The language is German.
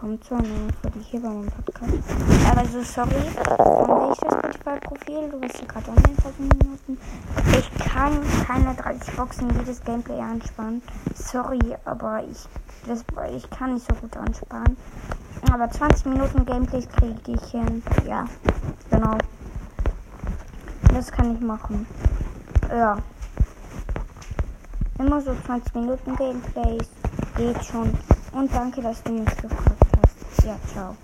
willkommen zu einer neuen Folge hier bei meinem Podcast. So sorry, dann will ich das Spotify-Profil, du bist hier gerade online vor Minuten. Ich kann keine 30 Boxen jedes Gameplay ansparen. Sorry, aber ich, das, ich kann nicht so gut ansparen. Aber 20 Minuten Gameplays kriege ich hin. Ja, genau. Das kann ich machen. Ja. Immer so 20 Minuten Gameplays geht schon. Und danke, dass du mich gefragt Yeah.